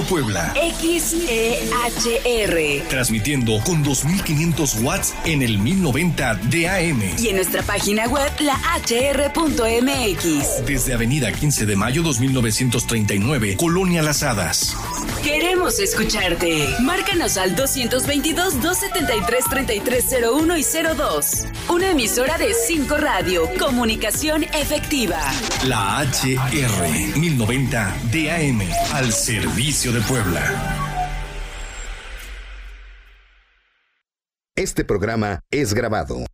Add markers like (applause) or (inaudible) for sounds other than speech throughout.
Puebla. XEHR. Transmitiendo con 2500 watts en el 1090 DAM. Y en nuestra página web, la hr.mx. Desde Avenida 15 de Mayo 2939, Colonia Las Hadas. Queremos escucharte. Márcanos al 222-273-3301 y 02. Una emisora de 5 Radio. Comunicación efectiva. La HR 1090 DAM. Al servicio de Puebla. Este programa es grabado.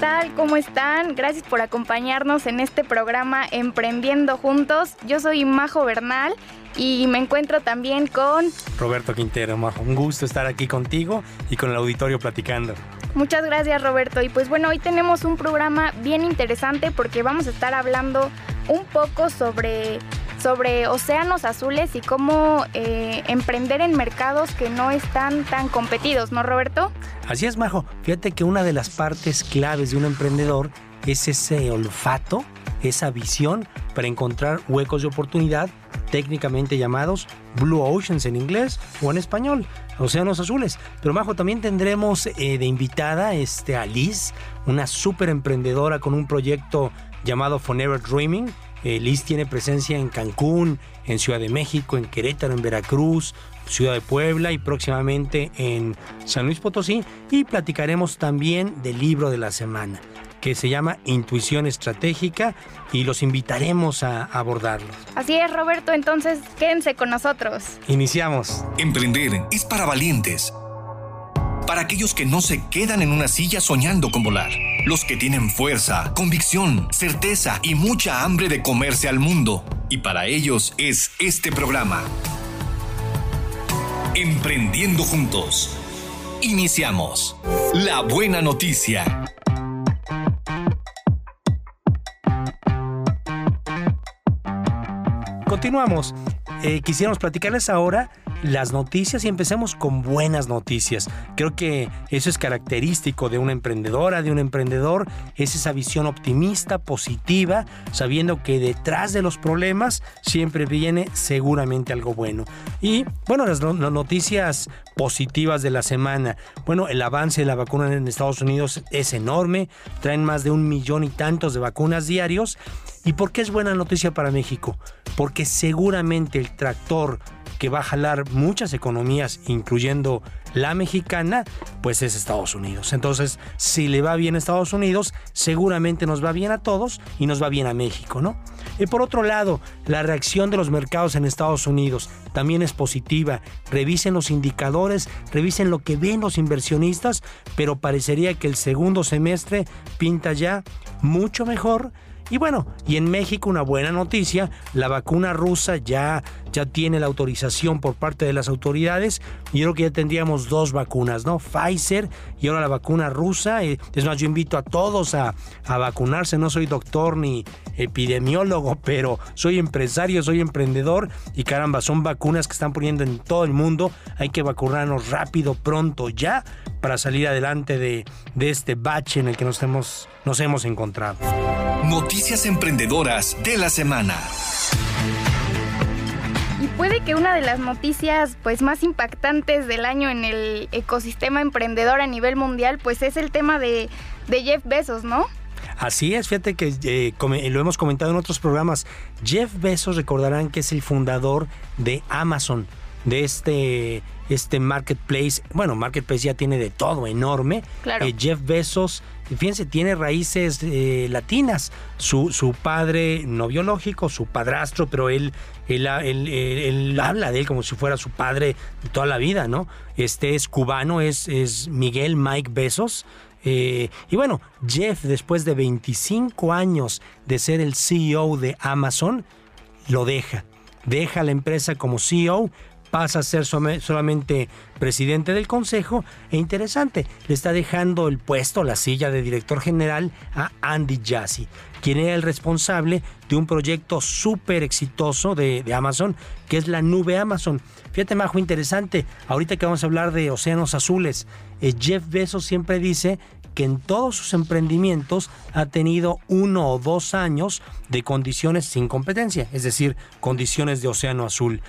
Tal? ¿Cómo están? Gracias por acompañarnos en este programa Emprendiendo Juntos. Yo soy Majo Bernal y me encuentro también con Roberto Quintero. Majo, un gusto estar aquí contigo y con el auditorio platicando. Muchas gracias Roberto. Y pues bueno, hoy tenemos un programa bien interesante porque vamos a estar hablando un poco sobre, sobre océanos azules y cómo eh, emprender en mercados que no están tan competidos, ¿no Roberto? Así es, Majo. Fíjate que una de las partes claves de un emprendedor es ese olfato, esa visión para encontrar huecos de oportunidad técnicamente llamados Blue Oceans en inglés o en español, océanos azules. Pero Majo, también tendremos eh, de invitada este, a Liz, una súper emprendedora con un proyecto llamado Forever Dreaming. Eh, Liz tiene presencia en Cancún, en Ciudad de México, en Querétaro, en Veracruz, Ciudad de Puebla y próximamente en San Luis Potosí. Y platicaremos también del libro de la semana que se llama Intuición Estratégica y los invitaremos a abordarlo. Así es, Roberto, entonces quédense con nosotros. Iniciamos. Emprender es para valientes. Para aquellos que no se quedan en una silla soñando con volar. Los que tienen fuerza, convicción, certeza y mucha hambre de comerse al mundo. Y para ellos es este programa. Emprendiendo juntos. Iniciamos. La buena noticia. Continuamos. Eh, quisiéramos platicarles ahora las noticias y empecemos con buenas noticias. Creo que eso es característico de una emprendedora, de un emprendedor, es esa visión optimista, positiva, sabiendo que detrás de los problemas siempre viene seguramente algo bueno. Y bueno, las, las noticias positivas de la semana. Bueno, el avance de la vacuna en Estados Unidos es enorme, traen más de un millón y tantos de vacunas diarios. ¿Y por qué es buena noticia para México? Porque seguramente el tractor que va a jalar muchas economías, incluyendo la mexicana, pues es Estados Unidos. Entonces, si le va bien a Estados Unidos, seguramente nos va bien a todos y nos va bien a México, ¿no? Y por otro lado, la reacción de los mercados en Estados Unidos también es positiva. Revisen los indicadores, revisen lo que ven los inversionistas, pero parecería que el segundo semestre pinta ya mucho mejor y bueno, y en México una buena noticia, la vacuna rusa ya, ya tiene la autorización por parte de las autoridades. Yo creo que ya tendríamos dos vacunas, ¿no? Pfizer y ahora la vacuna rusa. Es más, yo invito a todos a, a vacunarse. No soy doctor ni epidemiólogo, (laughs) pero soy empresario, soy emprendedor. Y caramba, son vacunas que están poniendo en todo el mundo. Hay que vacunarnos rápido, pronto, ya, para salir adelante de, de este bache en el que nos hemos, nos hemos encontrado. Noticias emprendedoras de la semana. Y puede que una de las noticias pues más impactantes del año en el ecosistema emprendedor a nivel mundial pues es el tema de, de Jeff Bezos, ¿no? Así es, fíjate que eh, lo hemos comentado en otros programas. Jeff Bezos recordarán que es el fundador de Amazon, de este, este marketplace. Bueno, marketplace ya tiene de todo, enorme. Claro. Eh, Jeff Bezos, fíjense, tiene raíces eh, latinas. Su, su padre no biológico, su padrastro, pero él él, él, él, habla de él como si fuera su padre de toda la vida, ¿no? Este es cubano, es, es Miguel Mike Besos. Eh, y bueno, Jeff, después de 25 años de ser el CEO de Amazon, lo deja. Deja la empresa como CEO, pasa a ser solamente presidente del consejo e interesante, le está dejando el puesto, la silla de director general a Andy Jassy, quien era el responsable de un proyecto súper exitoso de, Amazon, que es la nube Amazon. Fíjate, Majo, interesante, ahorita que vamos a hablar de océanos azules, eh, Jeff Bezos siempre dice que en todos sus emprendimientos ha tenido uno o dos años de condiciones sin competencia, es decir, condiciones de océano azul.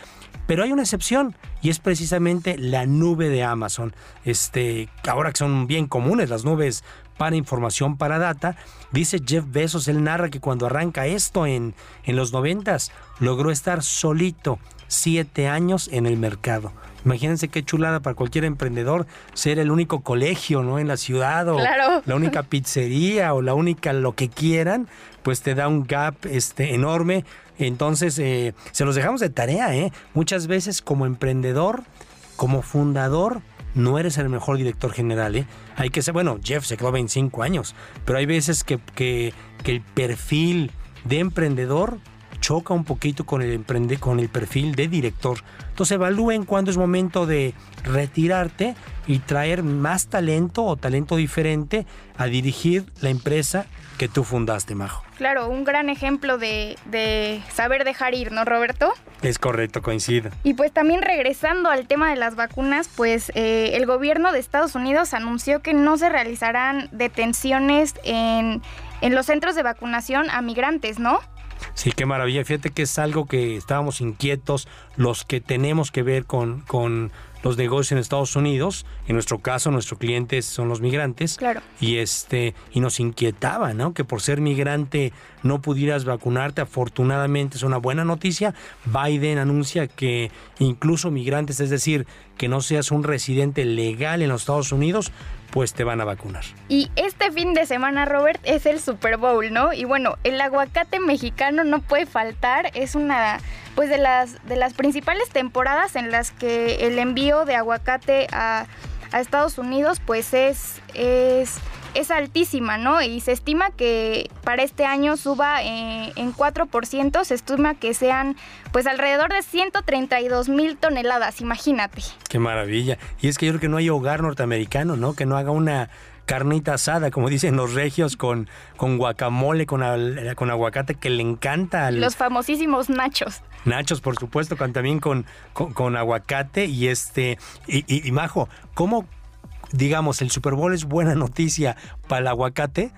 Pero hay una excepción y es precisamente la nube de Amazon. Este, ahora que son bien comunes las nubes para información, para data, dice Jeff Bezos, él narra que cuando arranca esto en, en los noventas, logró estar solito siete años en el mercado. Imagínense qué chulada para cualquier emprendedor ser el único colegio, ¿no? En la ciudad o la única (laughs) pizzería o la única lo que quieran, pues te da un gap este enorme. Entonces, eh, se los dejamos de tarea, ¿eh? Muchas veces como emprendedor, como fundador, no eres el mejor director general, ¿eh? Hay que ser, bueno, Jeff se quedó 25 años, pero hay veces que, que, que el perfil de emprendedor choca un poquito con el, emprende, con el perfil de director. Entonces evalúen cuándo es momento de retirarte y traer más talento o talento diferente a dirigir la empresa que tú fundaste, Majo. Claro, un gran ejemplo de, saber dejar ir, ¿no, Roberto? Es correcto, coincido. Y pues también regresando al tema de las vacunas, pues eh, el gobierno de Estados Unidos anunció que no se realizarán detenciones en, en los centros de vacunación a migrantes, ¿no? Sí, qué maravilla. Fíjate que es algo que estábamos inquietos los que tenemos que ver con, con los negocios en Estados Unidos. En nuestro caso, nuestros clientes son los migrantes. Claro. Y este, y nos inquietaba, ¿no? Que por ser migrante no pudieras vacunarte. Afortunadamente es una buena noticia. Biden anuncia que incluso migrantes, es decir, que no seas un residente legal en los Estados Unidos, pues te van a vacunar. Y este fin de semana, Robert, es el Super Bowl, ¿no? Y bueno, el aguacate mexicano no puede faltar, es una pues de las de las principales temporadas en las que el envío de aguacate a, a Estados Unidos pues es es es altísima, ¿no? Y se estima que para este año suba eh, en 4%, se estima que sean pues alrededor de 132 mil toneladas, imagínate. Qué maravilla. Y es que yo creo que no hay hogar norteamericano, ¿no? Que no haga una carnita asada, como dicen los regios, con, con guacamole, con, con aguacate que le encanta. Los famosísimos nachos. Nachos, por supuesto, con, también con, con, aguacate y este, y, y Majo, ¿cómo digamos, el Super Bowl es buena noticia para el aguacate,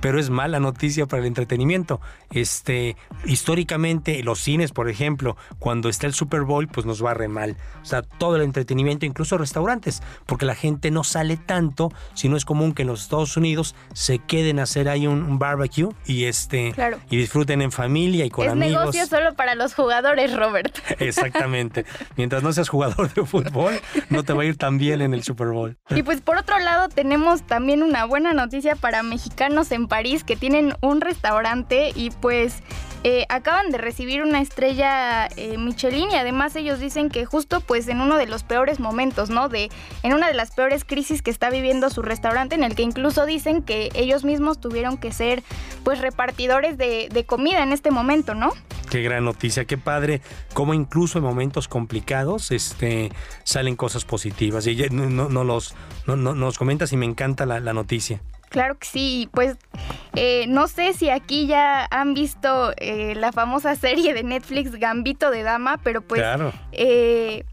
pero es mala noticia para el entretenimiento. Este, históricamente, los cines, por ejemplo, cuando está el Super Bowl, pues nos va re mal. O sea, todo el entretenimiento, incluso restaurantes, porque la gente no sale tanto, si no es común que en los Estados Unidos se queden a hacer ahí un, barbecue y este y disfruten en familia y con amigos. Es negocio solo para los jugadores, Robert. (laughs) Exactamente. Mientras no seas jugador de fútbol, no te va a ir tan bien en el Super Bowl. Y pues por otro lado, tenemos también una buena noticia para mexicanos en París que tienen un restaurante y pues eh, acaban de recibir una estrella eh, Michelin y además ellos dicen que justo pues en uno de los peores momentos, ¿no? De, en una de las peores crisis que está viviendo su restaurante en el que incluso dicen que ellos mismos tuvieron que ser pues repartidores de, comida en este momento, ¿no? Qué gran noticia, qué padre, como incluso en momentos complicados este, salen cosas positivas. Y no, no, los, no, nos comentas y me encanta la, la noticia. Claro que sí, pues eh, no sé si aquí ya han visto eh, la famosa serie de Netflix Gambito de Dama, pero pues, eh,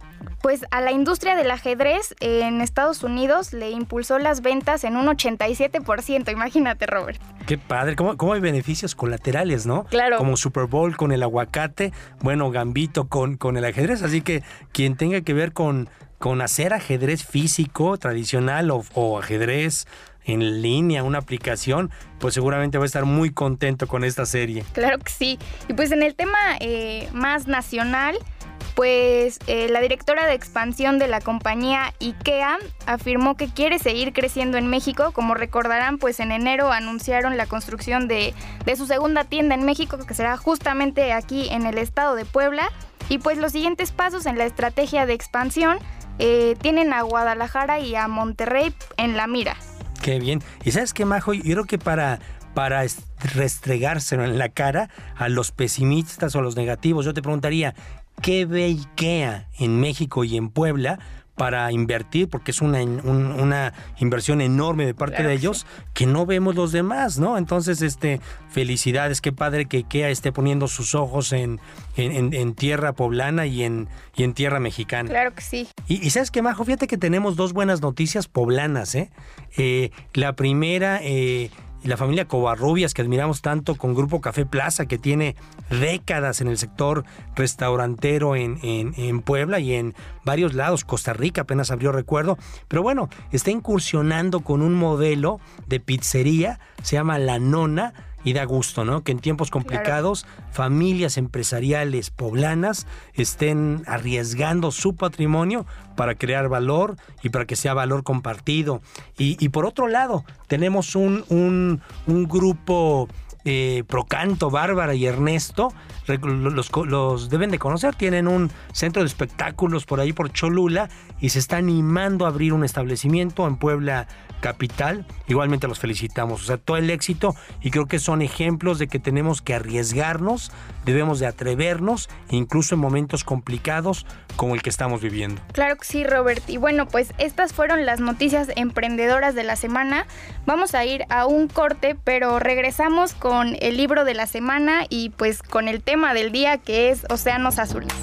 pues a la industria del ajedrez en Estados Unidos le impulsó las ventas en un 87%, imagínate Robert. Qué padre, ¿Cómo, cómo hay beneficios colaterales, ¿no? Claro. Como Super Bowl con el aguacate, bueno, Gambito con, con el ajedrez, así que quien tenga que ver con, con hacer ajedrez físico tradicional o, o ajedrez en línea, una aplicación, pues seguramente va a estar muy contento con esta serie. Claro que sí. Y pues en el tema eh, más nacional, pues eh, la directora de expansión de la compañía IKEA afirmó que quiere seguir creciendo en México. Como recordarán, pues en enero anunciaron la construcción de, su segunda tienda en México, que será justamente aquí en el estado de Puebla. Y pues los siguientes pasos en la estrategia de expansión eh, tienen a Guadalajara y a Monterrey en la mira. Qué bien. ¿Y sabes qué, Majo? Yo creo que para, para restregárselo en la cara a los pesimistas o a los negativos, yo te preguntaría, ¿qué ve IKEA en México y en Puebla para invertir, porque es una, una inversión enorme de parte de ellos, que no vemos los demás, ¿no? Entonces, este, felicidades, qué padre que IKEA esté poniendo sus ojos en, en, tierra poblana y en, y en tierra mexicana. Claro que sí. Y, sabes qué, Majo, fíjate que tenemos dos buenas noticias poblanas, ¿eh? eh la primera, eh, la familia Covarrubias, que admiramos tanto con Grupo Café Plaza, que tiene décadas en el sector restaurantero en, en, Puebla y en varios lados. Costa Rica apenas abrió recuerdo. Pero bueno, está incursionando con un modelo de pizzería, se llama La Nona y da gusto, ¿no? Que en tiempos complicados familias empresariales poblanas estén arriesgando su patrimonio para crear valor y para que sea valor compartido. Y, por otro lado, tenemos un, un, un grupo eh, Procanto, Bárbara y Ernesto, los, los, deben de conocer, tienen un centro de espectáculos por ahí por Cholula y se está animando a abrir un establecimiento en Puebla capital. Igualmente los felicitamos, o sea, todo el éxito y creo que son ejemplos de que tenemos que arriesgarnos, debemos de atrevernos, incluso en momentos complicados como el que estamos viviendo. Claro que sí, Robert. Y bueno, pues estas fueron las noticias emprendedoras de la semana. Vamos a ir a un corte, pero regresamos con el libro de la semana y pues con el tema del día que es Océanos Azules.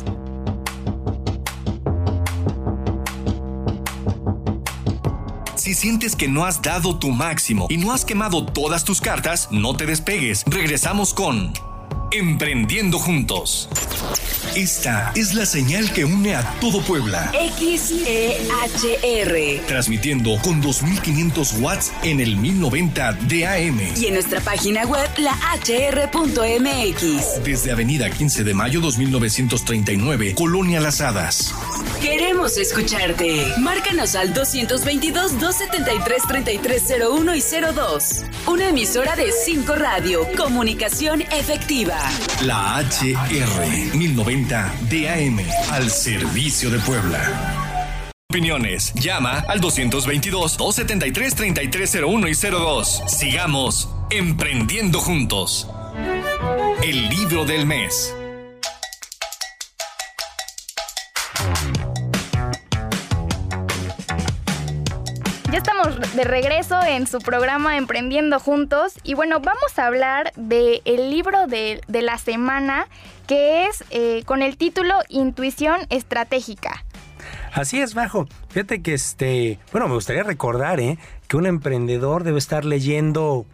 Si sientes que no has dado tu máximo y no has quemado todas tus cartas, no te despegues. Regresamos con Emprendiendo Juntos. Esta es la señal que une a todo Puebla. XEHR. Transmitiendo con 2500 watts en el 1090 DAM. Y en nuestra página web, la hr.mx. Desde Avenida 15 de Mayo 2939, Colonia Las Hadas. Queremos escucharte. Márcanos al 222-273-3301 y 02. Una emisora de 5 Radio. Comunicación efectiva. La HR 1090 DAM al servicio de Puebla. Opiniones. Llama al 222-273-3301 y 02. Sigamos emprendiendo juntos. El libro del mes. Estamos de regreso en su programa Emprendiendo Juntos y bueno, vamos a hablar del libro de, la semana que es eh, con el título Intuición Estratégica. Así es, Bajo. Fíjate que este, bueno, me gustaría recordar ¿eh? que un emprendedor debe estar leyendo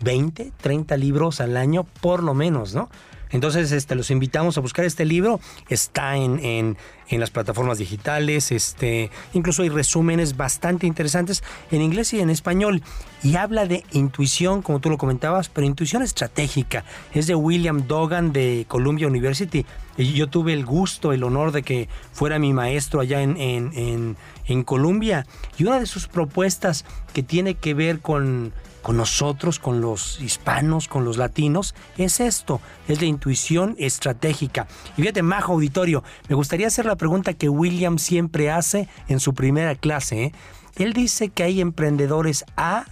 20, 30 libros al año por lo menos, ¿no? Entonces, este, los invitamos a buscar este libro. Está en, en, en, las plataformas digitales. Este, incluso hay resúmenes bastante interesantes en inglés y en español. Y habla de intuición, como tú lo comentabas, pero intuición estratégica. Es de William Dogan de Columbia University. Y yo tuve el gusto, el honor de que fuera mi maestro allá en, en, en Columbia. Y una de sus propuestas que tiene que ver con con nosotros, con los hispanos, con los latinos, es esto, es la intuición estratégica. Y fíjate, Majo Auditorio, me gustaría hacer la pregunta que William siempre hace en su primera clase. ¿eh? Él dice que hay emprendedores A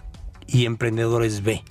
y emprendedores B.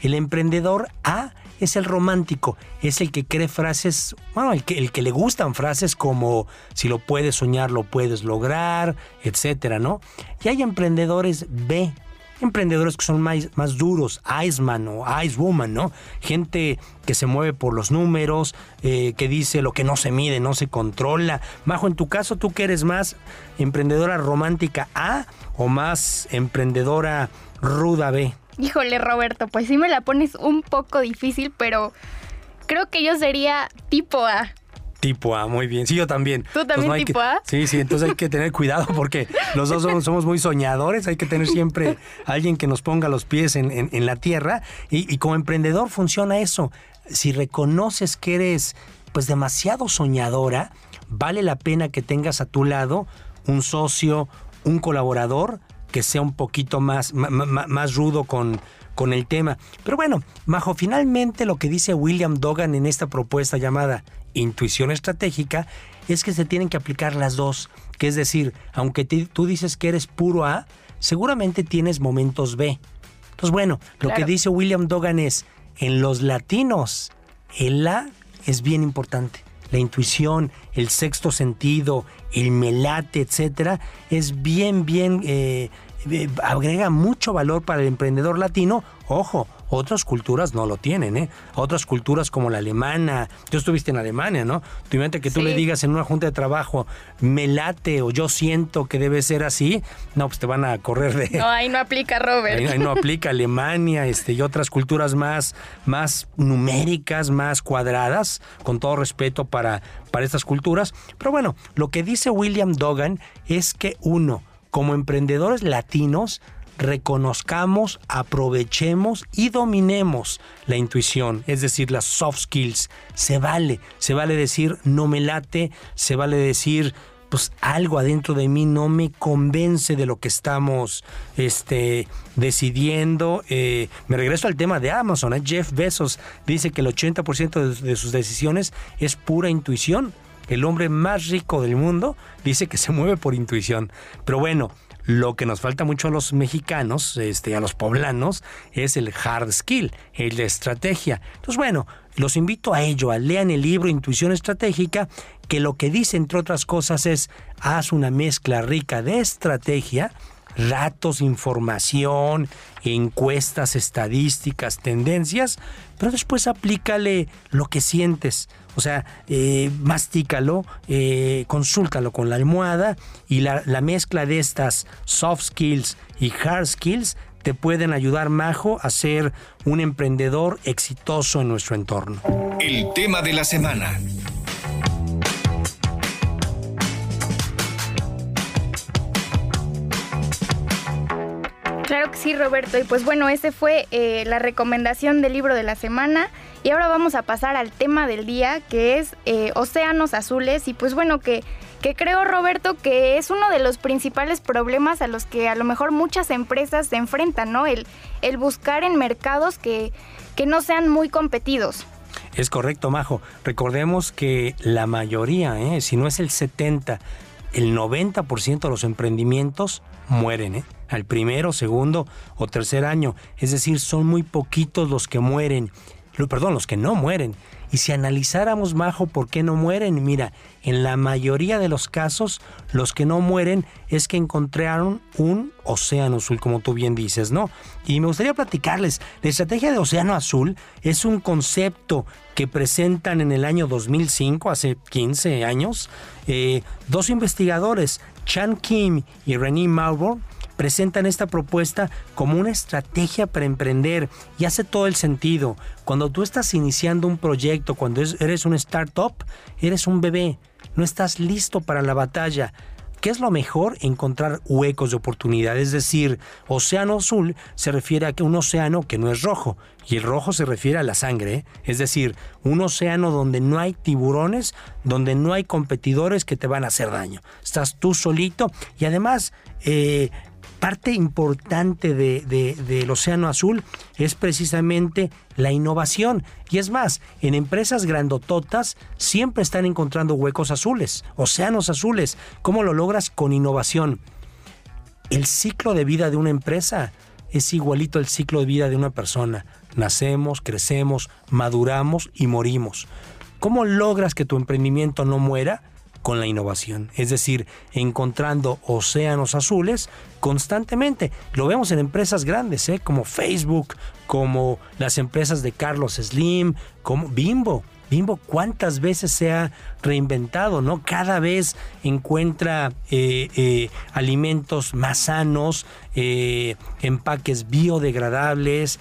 El emprendedor A es el romántico, es el que cree frases, bueno, el que, el que le gustan frases como si lo puedes soñar, lo puedes lograr, etcétera, ¿no? Y hay emprendedores B, emprendedores que son más, más duros, Iceman o Icewoman, ¿no? Gente que se mueve por los números, eh, que dice lo que no se mide, no se controla. Majo, en tu caso, ¿tú que eres más emprendedora romántica A o más emprendedora ruda B? Híjole, Roberto, pues sí me la pones un poco difícil, pero creo que yo sería tipo A. Tipo A, muy bien. Sí, yo también. ¿Tú también tipo A? Sí, sí, entonces hay que tener cuidado porque los dos somos, muy soñadores, hay que tener siempre alguien que nos ponga los pies en, la tierra y, y, como emprendedor funciona eso. Si reconoces que eres pues demasiado soñadora, vale la pena que tengas a tu lado un socio, un colaborador que sea un poquito más, más rudo con, con el tema. Pero bueno, Majo, finalmente lo que dice William Dogan en esta propuesta llamada intuición estratégica es que se tienen que aplicar las dos. Que es decir, aunque tú dices que eres puro A, seguramente tienes momentos B. Entonces, bueno, lo que dice William Dogan es, en los latinos, el A es bien importante. la intuición, el sexto sentido, el melate, etcétera, es bien, bien, eh, eh, agrega mucho valor para el emprendedor latino. Ojo, otras culturas no lo tienen, ¿eh? Otras culturas como la alemana. Tú estuviste en Alemania, ¿no? Tu mente que tú le digas en una junta de trabajo, me late o yo siento que debe ser así, no, pues te van a correr de. No, ahí no aplica, Robert. Ahí, no aplica Alemania este, y otras culturas más, más numéricas, más cuadradas, con todo respeto para, para estas culturas. Pero bueno, lo que dice William Dogan es que uno, como emprendedores latinos, reconozcamos, aprovechemos y dominemos la intuición, es decir, las soft skills. Se vale, se vale decir no me late, se vale decir pues algo adentro de mí no me convence de lo que estamos este, decidiendo. Eh, me regreso al tema de Amazon. ¿eh? Jeff Bezos dice que el 80% de sus decisiones es pura intuición. El hombre más rico del mundo dice que se mueve por intuición. Pero bueno, lo que nos falta mucho a los mexicanos, este, a los poblanos, es el hard skill, de estrategia. Entonces, bueno, los invito a ello, a lean el libro Intuición Estratégica, que lo que dice, entre otras cosas, es haz una mezcla rica de estrategia, datos, información, encuestas, estadísticas, tendencias, pero después aplícale lo que sientes. O sea, eh, mastícalo, eh, consúltalo con la almohada y la, la mezcla de estas soft skills y hard skills te pueden ayudar, Majo, a ser un emprendedor exitoso en nuestro entorno. El tema de la semana. Sí, Roberto. Y pues bueno, ese fue eh, la recomendación del libro de la semana. Y ahora vamos a pasar al tema del día, que es eh, océanos azules. Y pues bueno, que, que creo, Roberto, que es uno de los principales problemas a los que a lo mejor muchas empresas se enfrentan, ¿no? El, el buscar en mercados que, que no sean muy competidos. Es correcto, Majo. Recordemos que la mayoría, ¿eh? si no es el 70, el 90% de los emprendimientos mueren, ¿eh? al primero, segundo o tercer año. Es decir, son muy poquitos los que mueren, perdón, los que no mueren. Y si analizáramos, Majo, por qué no mueren, mira, en la mayoría de los casos, los que no mueren es que encontraron un océano azul, como tú bien dices, ¿no? Y me gustaría platicarles, la estrategia de océano azul es un concepto que presentan en el año 2005, hace 15 años, eh, dos investigadores, Chan Kim y René Marlborough, presentan esta propuesta como una estrategia para emprender y hace todo el sentido. Cuando tú estás iniciando un proyecto, cuando eres un startup, eres un bebé, no estás listo para la batalla. ¿Qué es lo mejor? Encontrar huecos de oportunidad. Es decir, océano azul se refiere a un océano que no es rojo. Y el rojo se refiere a la sangre. ¿eh? Es decir, un océano donde no hay tiburones, donde no hay competidores que te van a hacer daño. Estás tú solito y además eh, parte importante del Océano Azul es precisamente la innovación. Y es más, en empresas grandototas siempre están encontrando huecos azules, océanos azules. ¿Cómo lo logras? Con innovación. El ciclo de vida de una empresa es igualito al ciclo de vida de una persona. Nacemos, crecemos, maduramos y morimos. ¿Cómo logras que tu emprendimiento no muera? Con la innovación, es decir, encontrando océanos azules constantemente. Lo vemos en empresas grandes, ¿eh? como Facebook, como las empresas de Carlos Slim, como Bimbo. Bimbo, ¿cuántas veces se ha reinventado? ¿no? Cada vez encuentra eh, eh, alimentos más sanos, empaques biodegradables,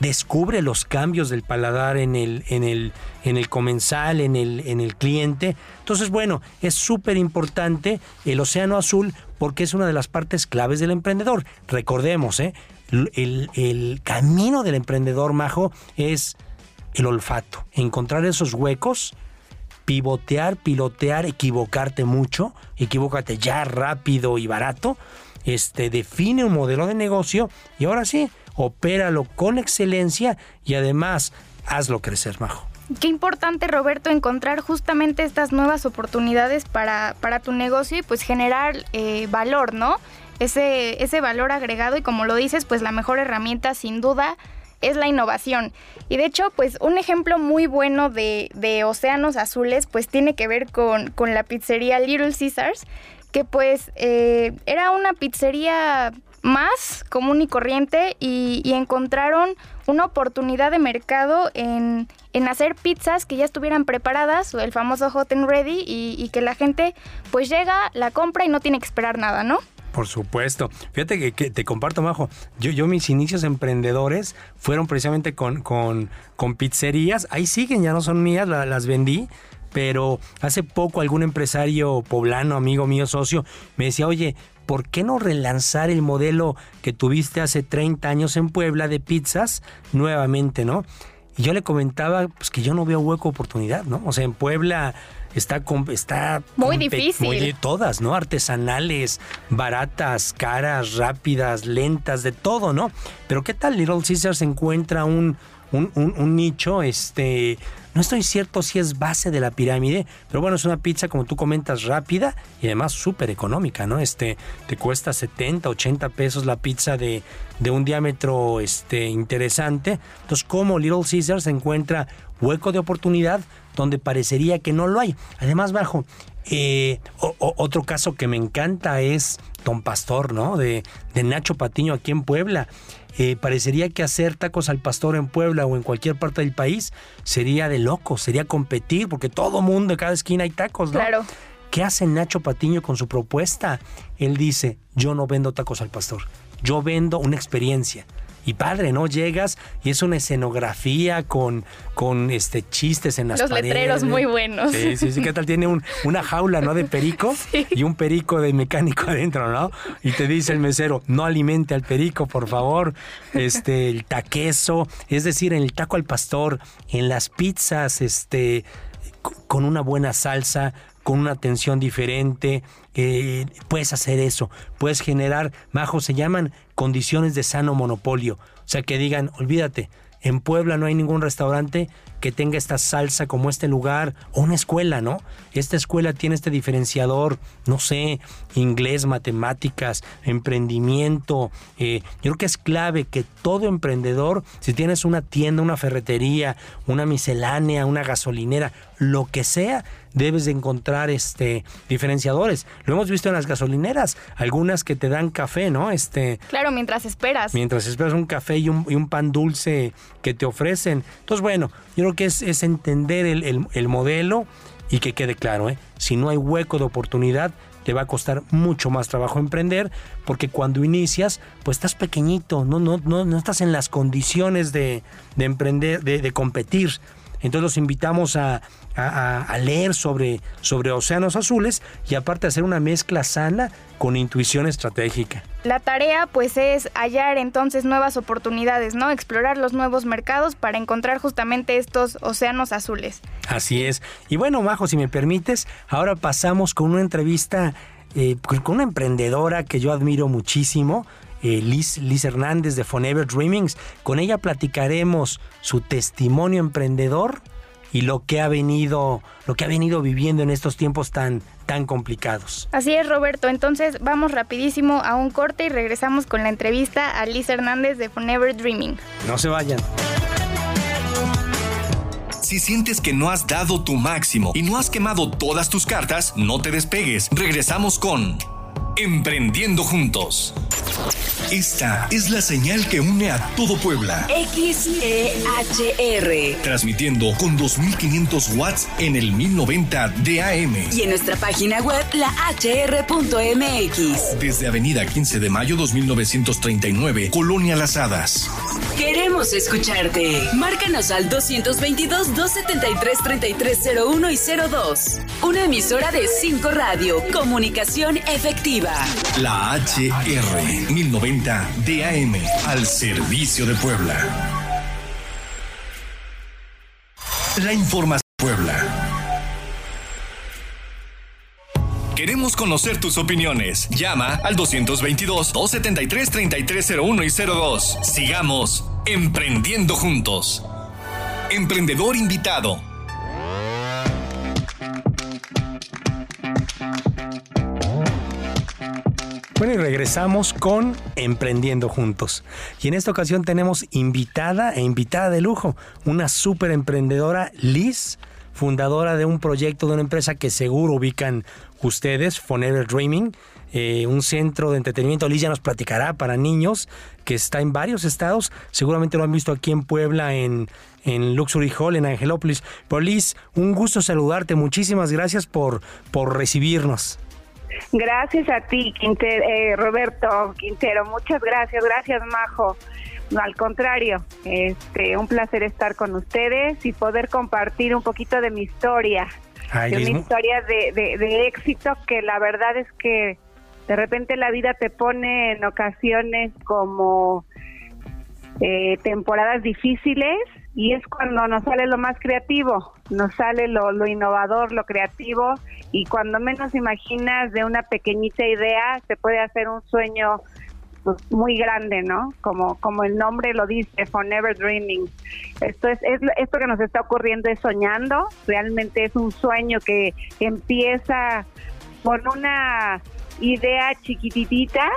descubre los cambios del paladar en el, en el, en el comensal, en el, en el cliente. Entonces, bueno, es súper importante el océano azul porque es una de las partes claves del emprendedor. Recordemos, ¿eh? el, el camino del emprendedor, Majo, es el olfato. Encontrar esos huecos, pivotear, pilotear, equivocarte mucho, equivócate ya rápido y barato. Este, define un modelo de negocio y ahora sí, opéralo con excelencia y además hazlo crecer, Majo. Qué importante, Roberto, encontrar justamente estas nuevas oportunidades para, para tu negocio y pues generar eh, valor, ¿no? Ese, ese valor agregado y como lo dices, pues la mejor herramienta sin duda es la innovación. Y de hecho, pues un ejemplo muy bueno de, océanos azules, pues tiene que ver con, la pizzería Little Caesars, que pues eh, era una pizzería más común y corriente y, encontraron una oportunidad de mercado en, hacer pizzas que ya estuvieran preparadas, el famoso hot and ready, y, y, que la gente pues llega, la compra y no tiene que esperar nada, ¿no? Por supuesto. Fíjate que, te comparto, Majo. Yo, yo mis inicios emprendedores fueron precisamente con, con, pizzerías. Ahí siguen, ya no son mías, las vendí. Pero hace poco algún empresario poblano, amigo mío, socio, me decía, oye, ¿por qué no relanzar el modelo que tuviste hace 30 años en Puebla de pizzas nuevamente, no? Y yo le comentaba pues, que yo no veo hueco oportunidad, ¿no? O sea, en Puebla está, está muy difícil. Muy todas, ¿no? Artesanales, baratas, caras, rápidas, lentas, de todo, ¿no? Pero ¿qué tal Little Caesars encuentra un, un, un, nicho, este, no estoy cierto si es base de la pirámide, pero bueno, es una pizza, como tú comentas, rápida y además súper económica, ¿no? Este, te cuesta 70, 80 pesos la pizza de, de un diámetro este, interesante. Entonces, ¿cómo Little Caesars encuentra hueco de oportunidad donde parecería que no lo hay? Además, bajo, eh, otro caso que me encanta es Don Pastor, ¿no? De, de Nacho Patiño aquí en Puebla. Eh, parecería que hacer tacos al pastor en Puebla o en cualquier parte del país sería de loco, sería competir, porque todo mundo, en cada esquina hay tacos, ¿no? Claro. ¿Qué hace Nacho Patiño con su propuesta? Él dice, yo no vendo tacos al pastor, yo vendo una experiencia. Y padre, ¿no? Llegas y es una escenografía con, con este, chistes en las Los letreros muy buenos. Sí, sí, sí. ¿Qué tal? Tiene un, una jaula, ¿no? De perico (laughs) y un perico de mecánico (laughs) adentro, ¿no? Y te dice el mesero, no alimente al perico, por favor. Este, el taqueso, es decir, en el taco al pastor, en las pizzas, este, con una buena salsa, con una atención diferente, eh, puedes hacer eso, puedes generar, Majo, se llaman condiciones de sano monopolio, o sea, que digan, olvídate, en Puebla no hay ningún restaurante que tenga esta salsa como este lugar o una escuela, ¿no? Esta escuela tiene este diferenciador, no sé, inglés, matemáticas, emprendimiento. Eh, yo creo que es clave que todo emprendedor, si tienes una tienda, una ferretería, una miscelánea, una gasolinera, lo que sea, debes de encontrar este diferenciadores. Lo hemos visto en las gasolineras, algunas que te dan café, ¿no? Este Claro, mientras esperas. Mientras esperas un café y un, y un pan dulce que te ofrecen. Entonces, bueno, yo creo que es, es entender el, el, modelo y que quede claro, ¿eh? si no hay hueco de oportunidad, te va a costar mucho más trabajo emprender, porque cuando inicias, pues estás pequeñito, no, no, no, no estás en las condiciones de, de emprender, de, de competir. Entonces los invitamos a, leer sobre, sobre océanos azules y aparte hacer una mezcla sana con intuición estratégica. La tarea pues es hallar entonces nuevas oportunidades, ¿no? Explorar los nuevos mercados para encontrar justamente estos océanos azules. Así es. Y bueno, Majo, si me permites, ahora pasamos con una entrevista eh, con una emprendedora que yo admiro muchísimo. Eh, Liz, Liz Hernández de Forever Dreamings. Con ella platicaremos su testimonio emprendedor y lo que ha venido, lo que ha venido viviendo en estos tiempos tan, tan complicados. Así es, Roberto. Entonces vamos rapidísimo a un corte y regresamos con la entrevista a Liz Hernández de Forever Dreaming. No se vayan. Si sientes que no has dado tu máximo y no has quemado todas tus cartas, no te despegues. Regresamos con Emprendiendo Juntos. Esta es la señal que une a todo Puebla. XEHR. Transmitiendo con 2500 watts en el 1090 DAM. Y en nuestra página web, la hr.mx. Desde Avenida 15 de Mayo 2939, Colonia Las Hadas. Queremos escucharte. Márcanos al 222-273-3301 y 02. Una emisora de 5 Radio. Comunicación efectiva. La HR 1090 DAM al servicio de Puebla. La información Puebla. Queremos conocer tus opiniones. Llama al 222-273-3301 y 02. Sigamos emprendiendo juntos. Emprendedor invitado. Bueno, y regresamos con Emprendiendo Juntos. Y en esta ocasión tenemos invitada e invitada de lujo, una súper emprendedora, Liz, fundadora de un proyecto de una empresa que seguro ubican ustedes, Forever Dreaming, eh, un centro de entretenimiento. Liz ya nos platicará para niños que está en varios estados. Seguramente lo han visto aquí en Puebla, en, en Luxury Hall, en Angelópolis. Pero Liz, un gusto saludarte. Muchísimas gracias por, por recibirnos. Gracias a ti, eh, Roberto Quintero. Muchas gracias, gracias, Majo. No, al contrario, este, un placer estar con ustedes y poder compartir un poquito de mi historia, de una historia de, éxito que la verdad es que de repente la vida te pone en ocasiones como eh, temporadas difíciles y es cuando nos sale lo más creativo, nos sale lo, innovador, lo creativo y cuando menos imaginas de una pequeñita idea se puede hacer un sueño pues, muy grande, ¿no? Como como el nombre lo dice, Forever Dreaming. Esto es, es esto que nos está ocurriendo es soñando, realmente es un sueño que empieza con una idea chiquititita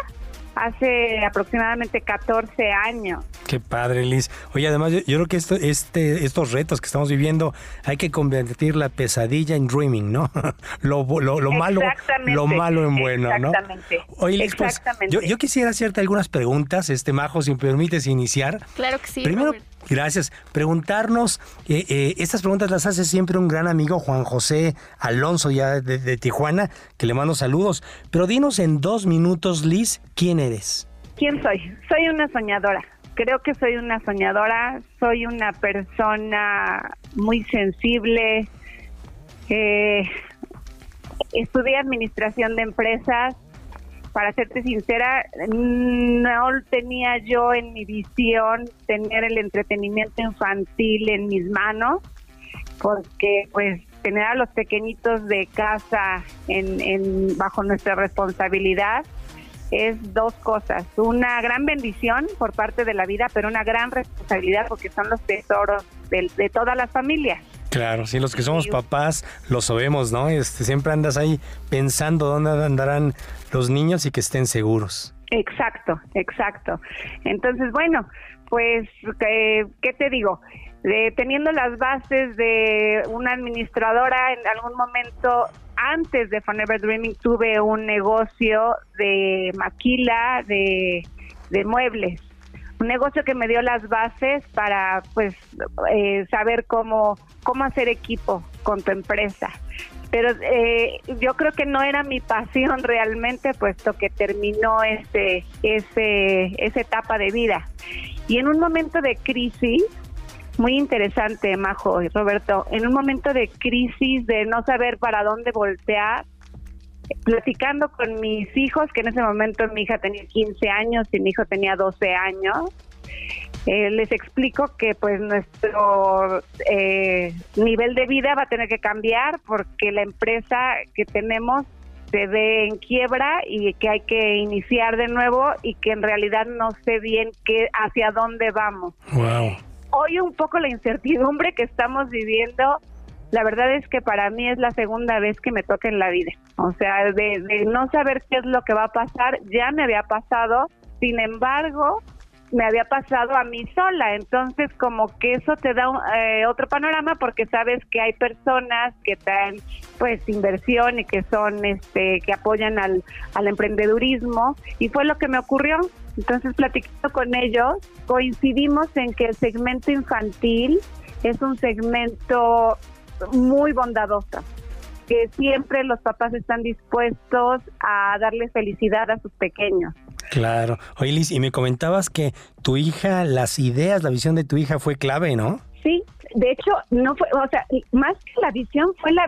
hace aproximadamente 14 años. Qué padre, Liz. Oye, además, yo, creo que esto, este, estos retos que estamos viviendo hay que convertir la pesadilla en dreaming, ¿no? (laughs) lo, lo, malo, lo malo en bueno, ¿no? Exactamente. Oye, Liz, pues, yo, quisiera hacerte algunas preguntas, este Majo, si me permites iniciar. Claro que sí. Primero, Gracias. Preguntarnos, eh, eh, estas preguntas las hace siempre un gran amigo, Juan José Alonso, ya de, Tijuana, que le mando saludos. Pero dinos en dos minutos, Liz, ¿quién eres? ¿Quién soy? Soy una soñadora. Creo que soy una soñadora, soy una persona muy sensible. Eh, estudié administración de empresas, para serte sincera, no tenía yo en mi visión tener el entretenimiento infantil en mis manos, porque pues tener a los pequeñitos de casa en, bajo nuestra responsabilidad es dos cosas. Una gran bendición por parte de la vida, pero una gran responsabilidad porque son los tesoros de, de todas las familias. Claro, sí, los que somos papás lo sabemos, ¿no? Este, siempre andas ahí pensando dónde andarán los niños y que estén seguros. Exacto, exacto. Entonces, bueno, pues, eh, ¿qué te digo? teniendo las bases de una administradora, en algún momento antes de Forever Dreaming tuve un negocio de maquila, de, de muebles un negocio que me dio las bases para pues eh, saber cómo cómo hacer equipo con tu empresa. Pero eh, yo creo que no era mi pasión (laughs) realmente puesto que terminó ese ese esa etapa de vida. Y en un momento de crisis muy interesante Majo y Roberto en un momento de crisis de no saber para dónde voltear platicando con mis hijos, que en ese momento mi hija tenía 15 años y mi hijo tenía 12 años, eh, les explico que pues nuestro eh, nivel de vida va a tener que cambiar porque la empresa que tenemos se ve en quiebra y que hay que iniciar de nuevo y que en realidad no sé bien qué hacia dónde vamos. Hoy un poco la incertidumbre que estamos viviendo la verdad es que para mí es la segunda vez que me toca en la vida. O sea, de, no saber qué es lo que va a pasar, ya me había pasado, sin embargo, me había pasado a mí sola, entonces como que eso te da eh, otro panorama porque sabes que hay personas que traen pues inversión y que son este que apoyan al, al emprendedurismo y fue lo que me ocurrió. Entonces platicando con ellos coincidimos en que el segmento infantil es un segmento muy bondadosa, que siempre los papás están dispuestos a darle felicidad a sus pequeños. Claro. Oye, Liz, y me comentabas que tu hija, las ideas, la visión de tu hija fue clave, ¿no? Sí, de hecho, no fue, o sea, más que la visión fue la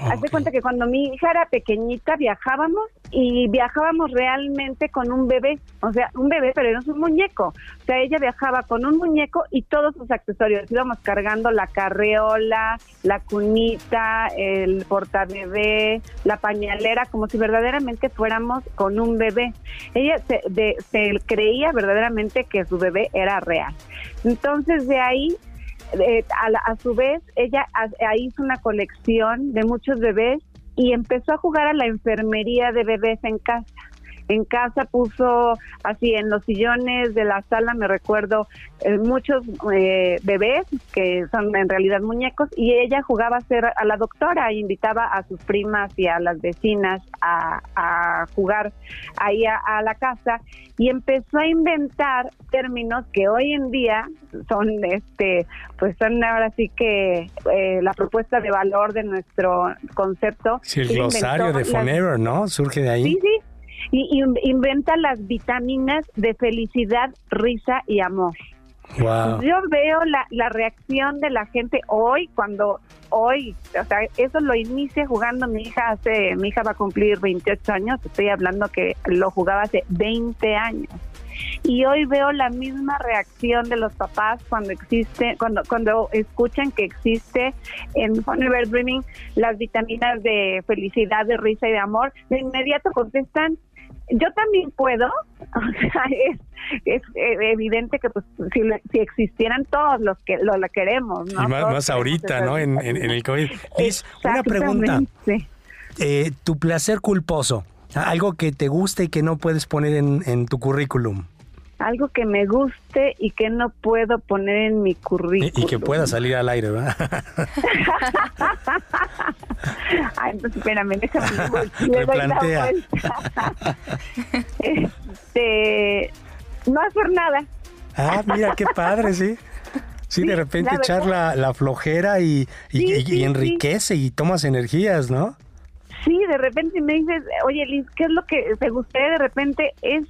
Haz de cuenta que cuando mi hija era pequeñita viajábamos y viajábamos realmente con un bebé, o sea, un bebé, pero no es un muñeco. O sea, ella viajaba con un muñeco y todos sus accesorios. Íbamos cargando la carreola, la cunita, el portabebé, la pañalera, como si verdaderamente fuéramos con un bebé. Ella se, se creía verdaderamente que su bebé era real. Entonces, de ahí a, su vez, ella hizo una colección de muchos bebés y empezó a jugar a la enfermería de bebés en casa. En casa puso así en los sillones de la sala, me recuerdo, eh, muchos eh, bebés que son en realidad muñecos y ella jugaba a ser a la doctora, e invitaba a sus primas y a las vecinas a, a jugar ahí a, la casa y empezó a inventar términos que hoy en día son este pues son ahora sí que eh, la propuesta de valor de nuestro concepto. Sí, el glosario de Forever, ¿no? Surge de ahí. Sí, sí. Y, inventa las vitaminas de felicidad, risa y amor. Wow. Yo veo la, la reacción de la gente hoy cuando hoy, o sea, eso lo inicia jugando mi hija hace, mi hija va a cumplir 28 años, estoy hablando que lo jugaba hace 20 años. Y hoy veo la misma reacción de los papás cuando existe, cuando, cuando escuchan que existe en Forever Dreaming las vitaminas de felicidad, de risa y de amor, de inmediato contestan, yo también puedo, (laughs) o sea, es, es evidente que pues si, si existieran todos los que lo la queremos, ¿no? Y más, ahorita, ¿no? En, el COVID. Liz, una pregunta. Eh, tu placer culposo, algo que te guste y que no puedes poner en, en tu currículum algo que me guste y que no puedo poner en mi currículum. Y, que pueda salir al aire, ¿verdad? (laughs) (laughs) (laughs) Ay, entonces espérame, déjame (laughs) Replantea. (laughs) este, no hacer nada. Ah, mira, qué padre, sí. Sí, de repente echar la, la, flojera y, y, enriquece y tomas energías, ¿no? Sí, de repente me dices, oye Liz, ¿qué es lo que te gustaría de repente? Es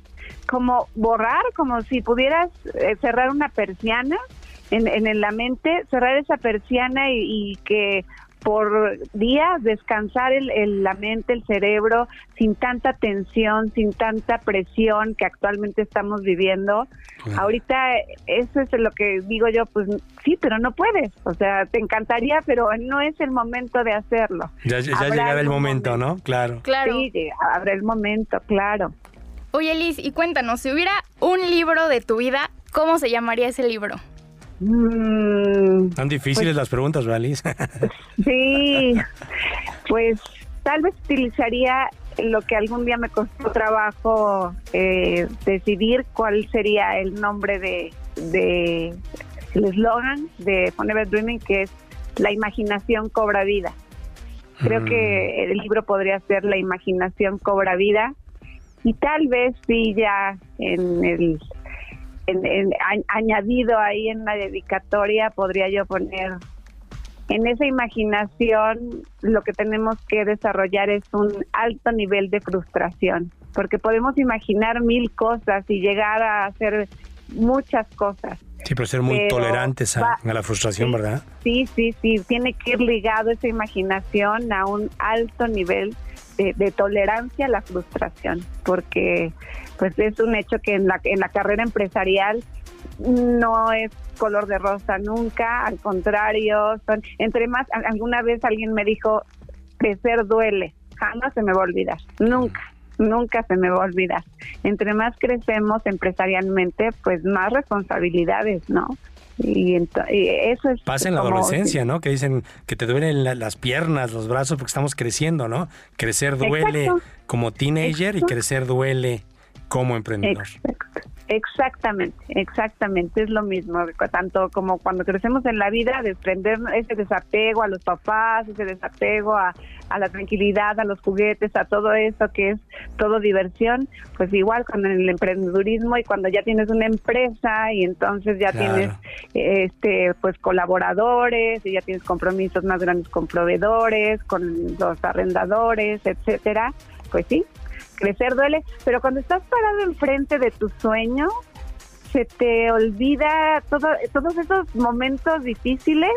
como borrar, como si pudieras eh, cerrar una persiana en, en, la mente, cerrar esa persiana y, que por días descansar el, la mente, el cerebro, sin tanta tensión, sin tanta presión que actualmente estamos viviendo. Ahorita eso es lo que digo yo, pues sí, pero no puedes. O sea, te encantaría, pero no es el momento de hacerlo. Ya, ya llegará el momento, ¿no? Claro. Claro. Sí, habrá el momento, claro. Oye, Liz, y cuéntanos, si hubiera un libro de tu vida, ¿cómo se llamaría ese libro? Mm, Tan difíciles pues las preguntas, ¿verdad, Liz? (laughs) sí, pues tal vez utilizaría lo que algún día me costó trabajo eh, decidir cuál sería el nombre de, de el eslogan de Forever Dreaming, que es La imaginación cobra vida. Creo que mm. el libro podría ser La imaginación cobra vida y tal vez sí ya en el en, añadido ahí en la dedicatoria podría yo poner en esa imaginación lo que tenemos que desarrollar es un alto nivel de frustración, porque podemos imaginar mil cosas y llegar a hacer muchas cosas. Sí, pero ser muy tolerantes a, a, la frustración, ¿verdad? Sí, sí, sí, tiene que ir ligado esa imaginación a un alto nivel de, tolerancia a la frustración, porque pues es un hecho que en la, en la carrera empresarial no es color de rosa nunca, al contrario, son, entre más, alguna vez alguien me dijo, crecer duele, jamás se me va a olvidar, nunca, nunca se me va a olvidar. Entre más crecemos empresarialmente, pues más responsabilidades, ¿no? Y, eso es... Pasa en la adolescencia, ¿no? Que dicen que te duelen las piernas, los brazos, porque estamos creciendo, ¿no? Crecer duele como teenager y crecer duele como emprendedor. Exactamente, exactamente, es lo mismo, tanto como cuando crecemos en la vida, desprender ese desapego a los papás, ese desapego a, la tranquilidad, a los juguetes, a todo eso que es todo diversión, pues igual con el emprendedurismo y cuando ya tienes una empresa y entonces ya tienes este pues colaboradores y ya tienes compromisos más grandes con proveedores, con los arrendadores, etcétera, pues sí, crecer duele, pero cuando estás parado enfrente de tu sueño, se te olvida todo, todos esos momentos difíciles,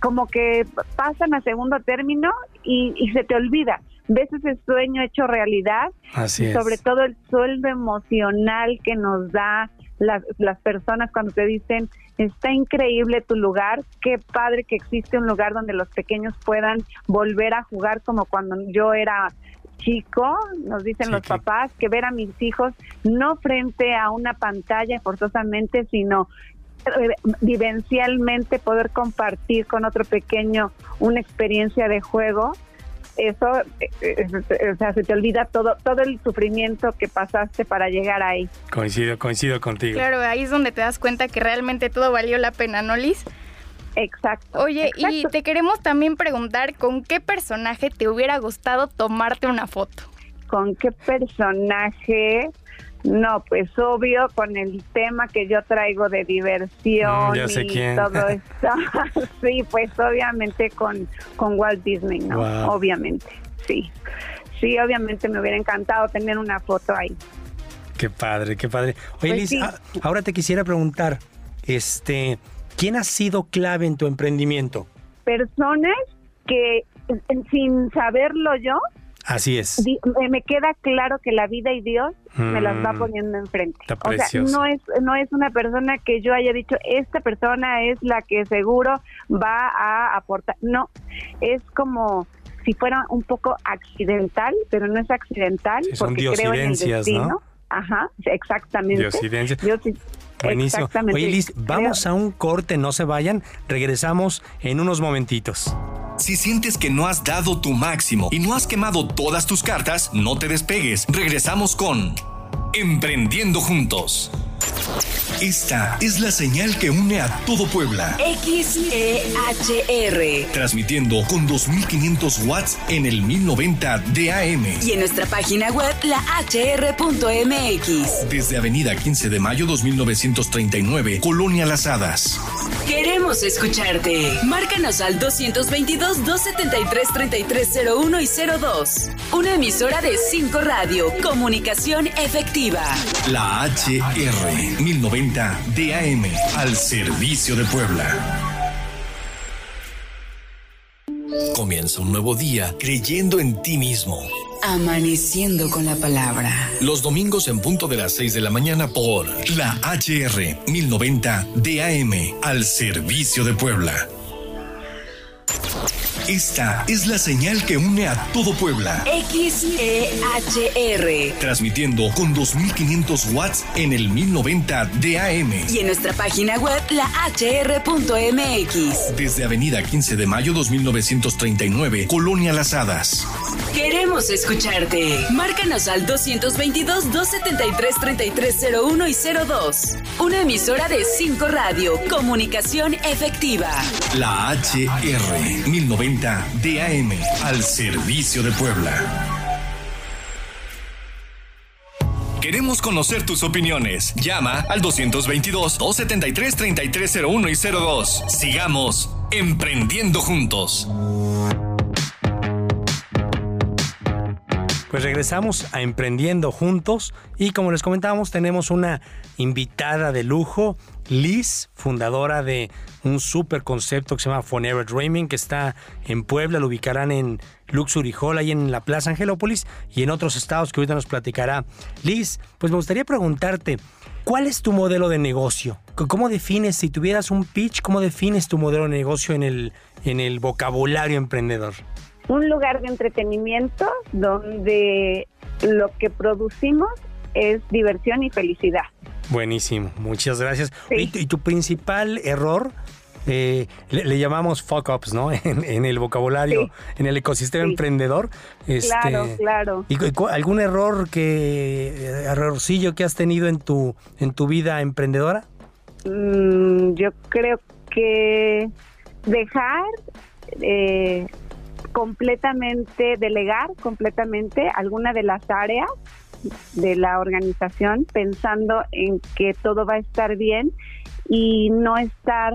como que pasan a segundo término y, se te olvida. Ves ese sueño hecho realidad Así y sobre todo el sueldo emocional que nos da las, las personas cuando te dicen está increíble tu lugar, qué padre que existe un lugar donde los pequeños puedan volver a jugar como cuando yo era chico, nos dicen los papás, que ver a mis hijos no frente a una pantalla forzosamente, sino eh, vivencialmente poder compartir con otro pequeño una experiencia de juego, eso, eh, o sea, se te olvida todo, todo el sufrimiento que pasaste para llegar ahí. Coincido, coincido contigo. Claro, ahí es donde te das cuenta que realmente todo valió la pena, ¿no, Liz? Exacto. Oye, y te queremos también preguntar con qué personaje te hubiera gustado tomarte una foto. ¿Con qué personaje? No, pues obvio, con el tema que yo traigo de diversión Mm, ya sé y quién. todo (laughs) esto. (laughs) sí, pues obviamente con, con Walt Disney, ¿no? Wow. Obviamente, sí. Sí, obviamente me hubiera encantado tener una foto ahí. Qué padre, qué padre. Oye, Pues Liz, sí. ah, ahora te quisiera preguntar, este, ¿quién ha sido clave en tu emprendimiento? Personas que eh, sin saberlo yo, Así es. me- queda claro que la vida y Dios me las va Mm. poniendo enfrente. Está O sea, no es no es una persona que yo haya dicho esta persona es la que seguro va a aportar. No, es como si fuera un poco accidental, pero no es accidental Sí, son porque creo en el destino. Ajá, exactamente. Diosidencias. Yo Buenísimo. exactamente. Oye, Liz, Creo- vamos a un corte, no se vayan. Regresamos en unos momentitos. Si sientes que no has dado tu máximo y no has quemado todas tus cartas, no te despegues. Regresamos con Emprendiendo Juntos. Esta es la señal que une a todo Puebla. XEHR. Transmitiendo con 2500 watts en el 1090 de AM. Y en nuestra página web, la hr.mx. Desde Avenida 15 de Mayo 2939, Colonia Las Hadas. Queremos escucharte. Márcanos al 222-273-3301 y 02. Una emisora de 5 Radio. Comunicación efectiva. La HR 1090 DAM al servicio de Puebla. Comienza un nuevo día creyendo en ti mismo. Amaneciendo con la palabra. Los domingos en punto de las 6 de la mañana por la HR 1090 DAM al servicio de Puebla. Esta es la señal que une a todo Puebla. XEHR. Transmitiendo con 2500 watts en el 1090 DAM. Y en nuestra página web, la hr.mx. Desde Avenida 15 de Mayo 2939, Colonia Las Hadas. Queremos escucharte. Márcanos al 222-273-3301 y 02. Una emisora de 5 Radio. Comunicación efectiva. La HR 1090 DAM al servicio de Puebla. Queremos conocer tus opiniones. Llama al 222-273-3301 y 02. Sigamos emprendiendo juntos. Pues regresamos a Emprendiendo Juntos y como les comentábamos tenemos una invitada de lujo, Liz, fundadora de un super concepto que se llama Forever Dreaming que está en Puebla, lo ubicarán en Luxury Hall, ahí en la Plaza Angelópolis y en otros estados que ahorita nos platicará. Liz, pues me gustaría preguntarte, ¿cuál es tu modelo de negocio? ¿Cómo defines, si tuvieras un pitch, cómo defines tu modelo de negocio en el, en el vocabulario emprendedor? un lugar de entretenimiento donde lo que producimos es diversión y felicidad. Buenísimo, muchas gracias. Sí. ¿Y, tu- y tu principal error? Eh, le, le llamamos fuck ups, ¿no? (laughs) En, en el vocabulario, Sí. en el ecosistema Sí. emprendedor. Este, Claro, claro. ¿Y, cu- algún error que, errorcillo que has tenido en tu, en tu vida emprendedora? Mm, yo creo que dejar eh, completamente, delegar completamente alguna de las áreas de la organización pensando en que todo va a estar bien y no estar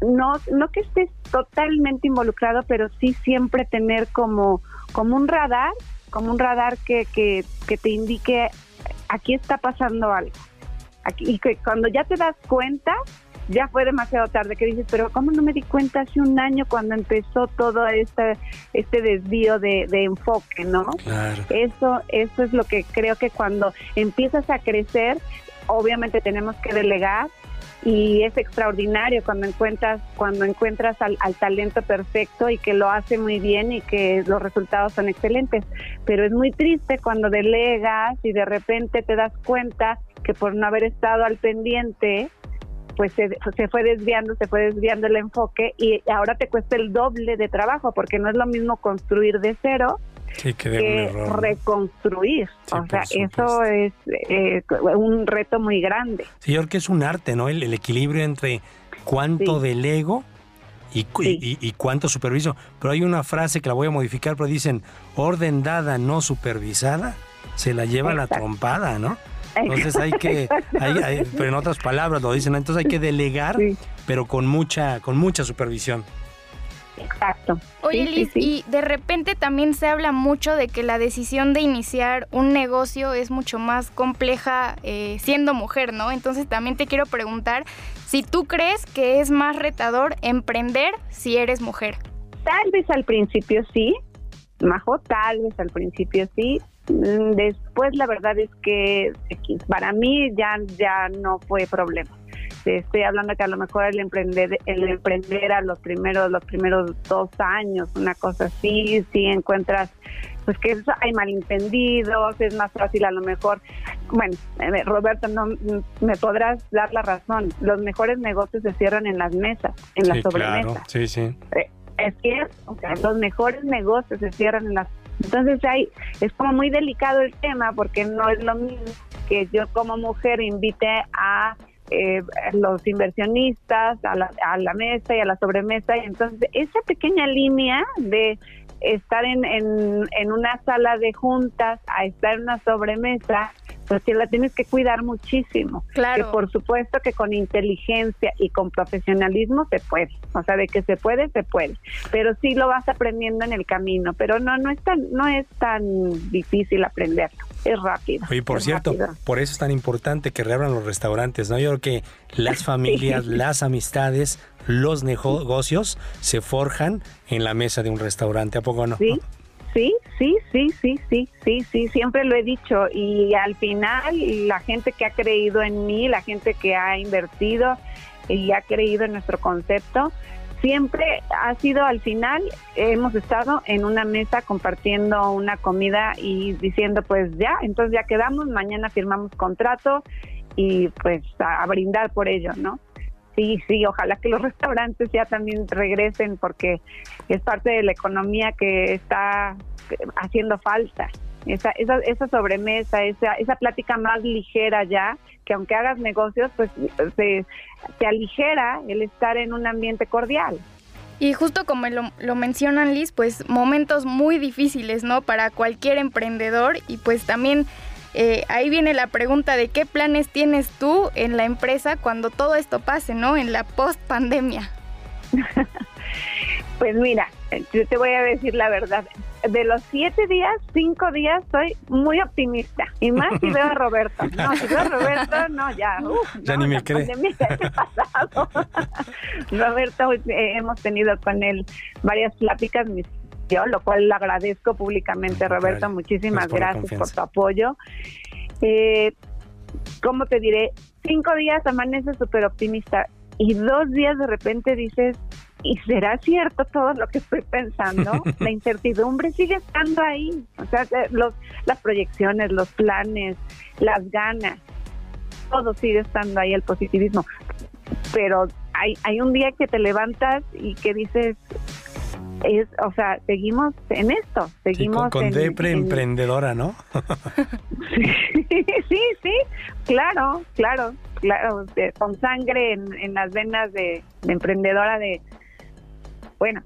no no que estés totalmente involucrado pero sí siempre tener como como un radar como un radar que, que, que te indique aquí está pasando algo aquí y que cuando ya te das cuenta ya fue demasiado tarde que dices pero cómo no me di cuenta hace un año cuando empezó todo este este desvío de, de enfoque no Claro. eso eso es lo que creo que cuando empiezas a crecer obviamente tenemos que delegar y es extraordinario cuando encuentras cuando encuentras al, al talento perfecto y que lo hace muy bien y que los resultados son excelentes. Pero es muy triste cuando delegas y de repente te das cuenta que por no haber estado al pendiente pues se, se, fue desviando, se fue desviando el enfoque y ahora te cuesta el doble de trabajo porque no es lo mismo construir de cero que, reconstruir. o sea, eso es eh, un reto muy grande. Sí, creo que es un arte, ¿no? El, equilibrio entre cuánto del ego y, y, cuánto superviso. Pero hay una frase que la voy a modificar, pero dicen, orden dada, no supervisada, se la lleva la trompada, ¿no? Entonces hay que, (laughs) pero en otras palabras lo dicen, entonces hay que delegar, pero con mucha, con mucha supervisión. Exacto. Oye, Liz, y de repente también se habla mucho de que la decisión de iniciar un negocio es mucho más compleja eh, siendo mujer, ¿no? Entonces también te quiero preguntar si tú crees que es más retador emprender si eres mujer. Tal vez al principio sí, Majo, tal vez al principio sí. Mm, después la verdad es que para mí ya, ya no fue problema estoy hablando que a lo mejor el emprender, el emprender a los primeros, los primeros dos años, una cosa así, si encuentras pues que hay malentendidos, es más fácil a lo mejor. Bueno, eh, Roberto, no me podrás dar la razón. Los mejores negocios se cierran en las mesas, en las sobremesas. sí, sí. Eh, es que los mejores negocios se cierran en las entonces hay, es como muy delicado el tema porque no es lo mismo que yo como mujer invite a eh, los inversionistas a la, a la mesa y a la sobremesa. Y entonces esa pequeña línea de estar en, en, en una sala de juntas a estar en una sobremesa pues sí la tienes que cuidar muchísimo. Claro. Que por supuesto que con inteligencia y con profesionalismo se puede. O sea, de que se puede, se puede. Pero sí lo vas aprendiendo en el camino. Pero no, no es tan, no es tan difícil aprenderlo. Es. Oye, por cierto, por eso es tan importante que reabran los restaurantes, ¿no? Yo creo que las (laughs) familias, las amistades, los negocios se forjan en la mesa de un restaurante, ¿a poco no? Sí, Sí, sí, sí, sí, sí, sí, sí, siempre lo he dicho y al final la gente que ha creído en mí, la gente que ha invertido y ha creído en nuestro concepto, siempre ha sido al final, hemos estado en una mesa compartiendo una comida y diciendo pues ya, entonces ya quedamos, mañana firmamos contrato y pues a, a brindar por ello, ¿no? sí, sí, ojalá que los (laughs) restaurantes ya también regresen porque es parte de la economía que está haciendo falta. Esa, esa, esa sobremesa, esa, esa plática más ligera ya, que aunque hagas negocios, pues se, te aligera el estar en un ambiente cordial. Y justo como lo, lo, mencionan Liz, pues momentos muy difíciles, ¿no? Para cualquier emprendedor y pues también eh, ahí viene la pregunta de qué planes tienes tú en la empresa cuando todo esto pase, ¿no? En la post pandemia. (laughs) pues mira, yo te voy a decir la verdad. De los siete días, cinco días soy muy optimista. Y más si veo a Roberto. No, si veo a Roberto, no, ya. ya ni me cree. (laughs) Roberto, eh, hemos tenido con él varias pláticas, mis lo cual le agradezco públicamente, Roberto. Muchísimas gracias por tu apoyo. Eh, ¿Cómo te diré? Cinco días amaneces súper optimista y dos días de repente dices, ¿y será cierto todo lo que estoy pensando? (laughs) La incertidumbre sigue estando ahí. O sea, eh, los, las proyecciones, los planes, las ganas, todo sigue estando ahí, el positivismo. Pero hay, hay un día que te levantas y que dices, es, o sea, seguimos en esto, seguimos con, depre emprendedora, ¿no? (laughs) sí, sí, sí, claro, claro, claro, con sangre en, las venas de, emprendedora de, bueno,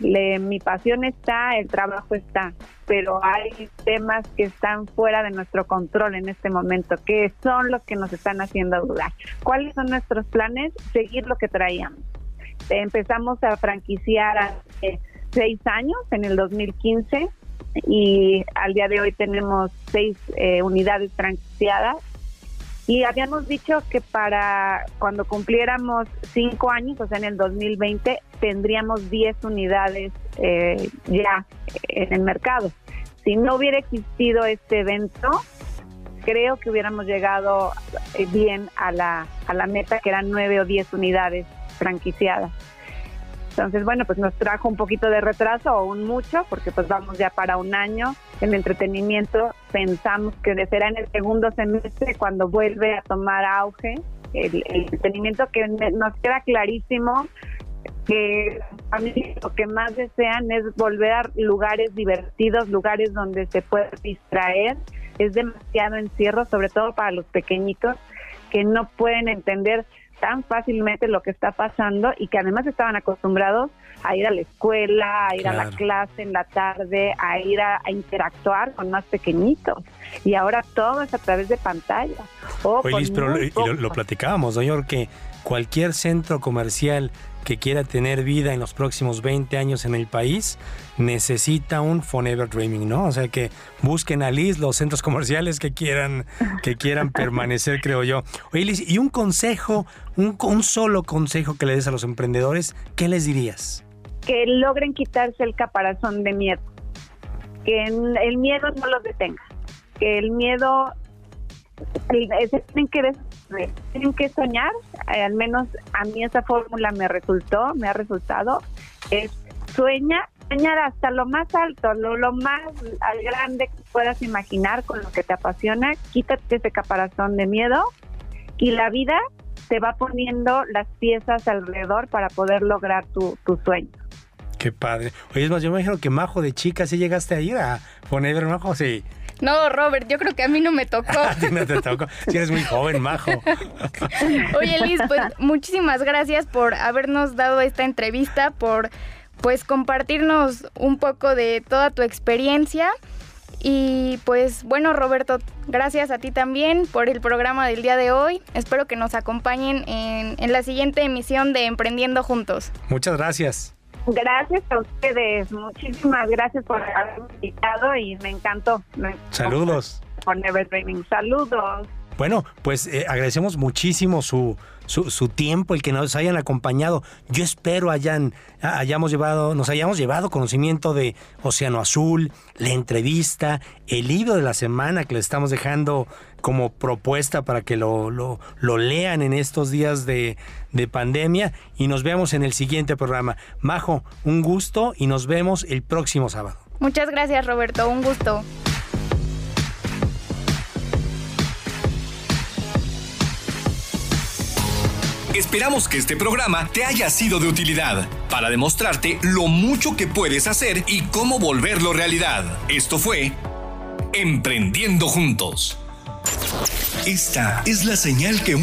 mi pasión está, el trabajo está, pero hay temas que están fuera de nuestro control en este momento, que son los que nos están haciendo dudar. ¿Cuáles son nuestros planes? Seguir lo que traíamos empezamos a franquiciar hace seis años, en el 2015, y al día de hoy tenemos seis eh, unidades franquiciadas. Y habíamos dicho que para cuando cumpliéramos cinco años, o sea, en el 2020, tendríamos diez unidades eh, ya en el mercado. Si no hubiera existido este evento, creo que hubiéramos llegado eh, bien a la, a la meta, que eran nueve o diez unidades franquiciada. Entonces, bueno, pues nos trajo un poquito de retraso o un mucho, porque pues vamos ya para un año. El entretenimiento pensamos que será en el segundo semestre cuando vuelve a tomar auge el, el entretenimiento que nos queda clarísimo que a mí lo que más desean es volver a lugares divertidos, lugares donde se puede distraer. Es demasiado encierro, sobre todo para los pequeñitos que no pueden entender tan fácilmente lo que está pasando y que además estaban acostumbrados a ir a la escuela, a ir a la clase en la tarde, a ir a, interactuar con más pequeñitos. Y ahora todo es a través de pantalla. Oye, pero lo, lo, platicábamos, señor, que cualquier centro comercial que quiera tener vida en los próximos 20 años en el país necesita un Forever Dreaming, ¿no? O sea que busquen a Liz los centros comerciales que quieran que quieran (laughs) permanecer, creo yo. Oye, Liz, y un consejo, un, un solo consejo que le des a los emprendedores, ¿qué les dirías? Que logren quitarse el caparazón de miedo, que el miedo no los detenga, que el miedo tienen que tienen que soñar, eh, al menos a mí esa fórmula me resultó, me ha resultado, es sueña, soñar hasta lo más alto, lo, lo más grande que puedas imaginar con lo que te apasiona, quítate ese caparazón de miedo y la vida te va poniendo las piezas alrededor para poder lograr tu, tu sueño. Qué padre. Oye, es más, yo me imagino que Majo de chica, ¿sí llegaste a ir a poner Majo? Sí. No, Robert, yo creo que a mí no me tocó. (laughs) no te tocó. Si eres muy joven, majo. (laughs) Oye, Liz, pues muchísimas gracias por habernos dado esta entrevista, por pues compartirnos un poco de toda tu experiencia. Y pues bueno, Roberto, gracias a ti también por el programa del día de hoy. Espero que nos acompañen en, en la siguiente emisión de Emprendiendo Juntos. Muchas gracias. Gracias a ustedes, muchísimas gracias por haberme invitado y me encantó. Saludos. Por Never Dreaming. Saludos. Bueno, pues eh, agradecemos muchísimo su, su, tiempo, el que nos hayan acompañado. Yo espero hayan, hayamos llevado, nos hayamos llevado conocimiento de Océano Azul, la entrevista, el libro de la semana que le estamos dejando como propuesta para que lo, lo, lo lean en estos días de, de pandemia y nos vemos en el siguiente programa. Majo, un gusto y nos vemos el próximo sábado. Muchas gracias Roberto, un gusto. Esperamos que este programa te haya sido de utilidad para demostrarte lo mucho que puedes hacer y cómo volverlo realidad. Esto fue Emprendiendo Juntos. Esta es la señal que un